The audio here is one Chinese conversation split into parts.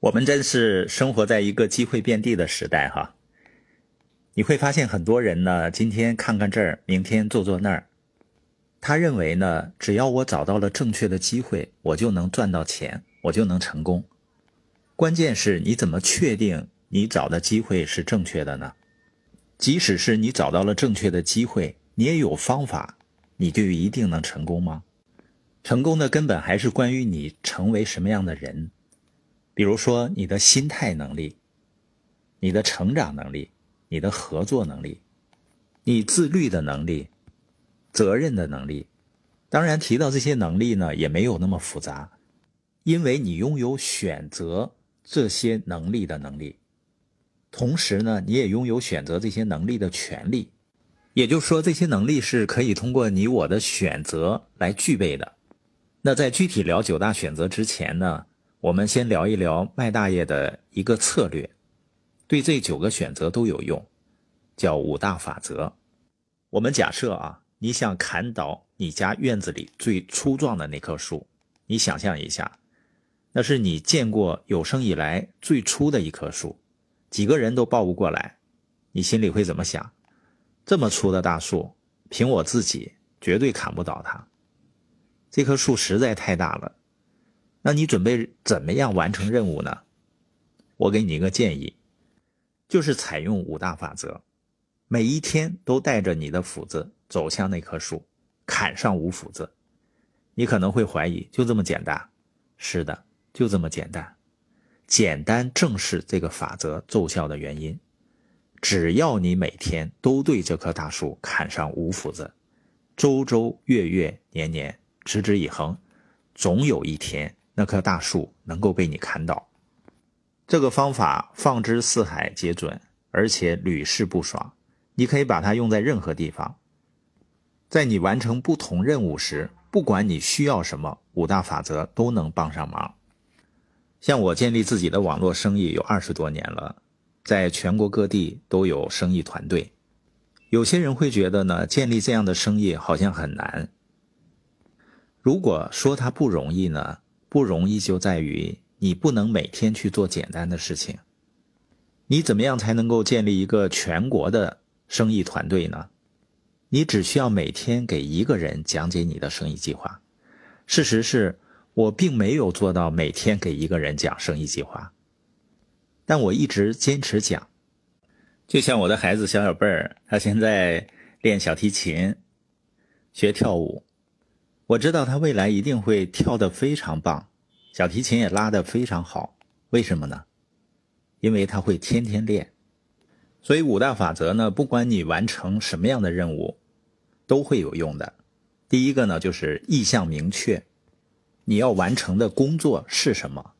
我们真是生活在一个机会遍地的时代哈。你会发现很多人呢，今天看看这儿，明天做做那儿。他认为呢，只要我找到了正确的机会，我就能赚到钱，我就能成功。关键是你怎么确定你找的机会是正确的呢？即使是你找到了正确的机会，你也有方法，你就一定能成功吗？成功的根本还是关于你成为什么样的人。比如说，你的心态能力、你的成长能力、你的合作能力、你自律的能力、责任的能力。当然，提到这些能力呢，也没有那么复杂，因为你拥有选择这些能力的能力，同时呢，你也拥有选择这些能力的权利。也就是说，这些能力是可以通过你我的选择来具备的。那在具体聊九大选择之前呢？我们先聊一聊麦大爷的一个策略，对这九个选择都有用，叫五大法则。我们假设啊，你想砍倒你家院子里最粗壮的那棵树，你想象一下，那是你见过有生以来最粗的一棵树，几个人都抱不过来，你心里会怎么想？这么粗的大树，凭我自己绝对砍不倒它，这棵树实在太大了。那你准备怎么样完成任务呢？我给你一个建议，就是采用五大法则，每一天都带着你的斧子走向那棵树，砍上五斧子。你可能会怀疑，就这么简单？是的，就这么简单。简单正是这个法则奏效的原因。只要你每天都对这棵大树砍上五斧子，周周月月年年持之以恒，总有一天。那棵大树能够被你砍倒，这个方法放之四海皆准，而且屡试不爽。你可以把它用在任何地方，在你完成不同任务时，不管你需要什么，五大法则都能帮上忙。像我建立自己的网络生意有二十多年了，在全国各地都有生意团队。有些人会觉得呢，建立这样的生意好像很难。如果说它不容易呢？不容易就在于你不能每天去做简单的事情。你怎么样才能够建立一个全国的生意团队呢？你只需要每天给一个人讲解你的生意计划。事实是我并没有做到每天给一个人讲生意计划，但我一直坚持讲。就像我的孩子小小贝儿，他现在练小提琴，学跳舞。我知道他未来一定会跳得非常棒，小提琴也拉得非常好。为什么呢？因为他会天天练。所以五大法则呢，不管你完成什么样的任务，都会有用的。第一个呢，就是意向明确，你要完成的工作是什么？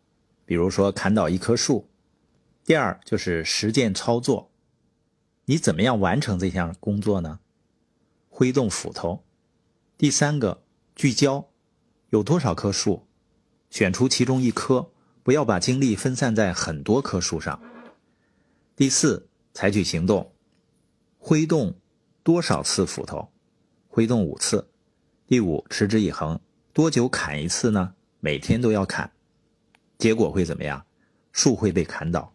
比如说砍倒一棵树。第二就是实践操作，你怎么样完成这项工作呢？挥动斧头。第三个。聚焦，有多少棵树，选出其中一棵，不要把精力分散在很多棵树上。第四，采取行动，挥动多少次斧头？挥动五次。第五，持之以恒，多久砍一次呢？每天都要砍。结果会怎么样？树会被砍倒。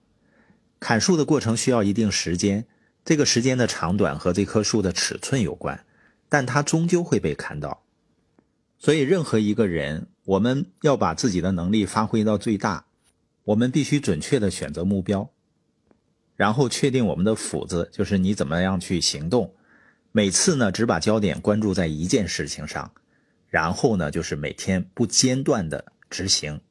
砍树的过程需要一定时间，这个时间的长短和这棵树的尺寸有关，但它终究会被砍倒。所以，任何一个人，我们要把自己的能力发挥到最大，我们必须准确的选择目标，然后确定我们的斧子，就是你怎么样去行动。每次呢，只把焦点关注在一件事情上，然后呢，就是每天不间断的执行，